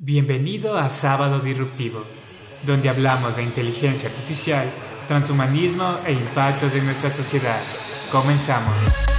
Bienvenido a Sábado Disruptivo, donde hablamos de inteligencia artificial, transhumanismo e impactos en nuestra sociedad. Comenzamos.